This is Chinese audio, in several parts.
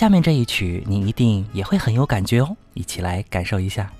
下面这一曲你一定也会很有感觉哦，一起来感受一下。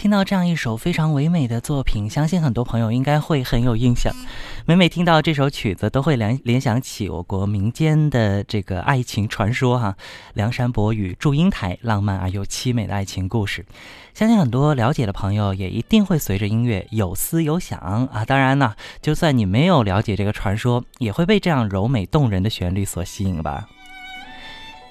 听到这样一首非常唯美的作品，相信很多朋友应该会很有印象。每每听到这首曲子，都会联联想起我国民间的这个爱情传说哈，梁山伯与祝英台浪漫而又凄美的爱情故事。相信很多了解的朋友也一定会随着音乐有思有想啊。当然呢，就算你没有了解这个传说，也会被这样柔美动人的旋律所吸引吧。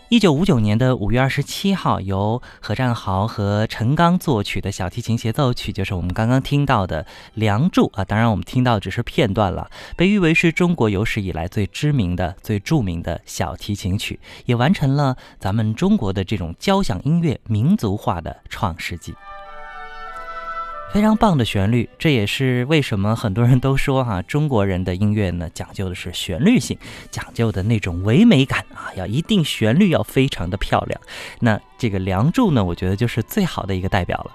一九五九年的五月二十七号，由何占豪和陈刚作曲的小提琴协奏曲，就是我们刚刚听到的《梁祝》啊。当然，我们听到只是片段了。被誉为是中国有史以来最知名的、最著名的小提琴曲，也完成了咱们中国的这种交响音乐民族化的创世纪。非常棒的旋律，这也是为什么很多人都说哈，中国人的音乐呢讲究的是旋律性，讲究的那种唯美感啊，要一定旋律要非常的漂亮。那这个《梁祝》呢，我觉得就是最好的一个代表了。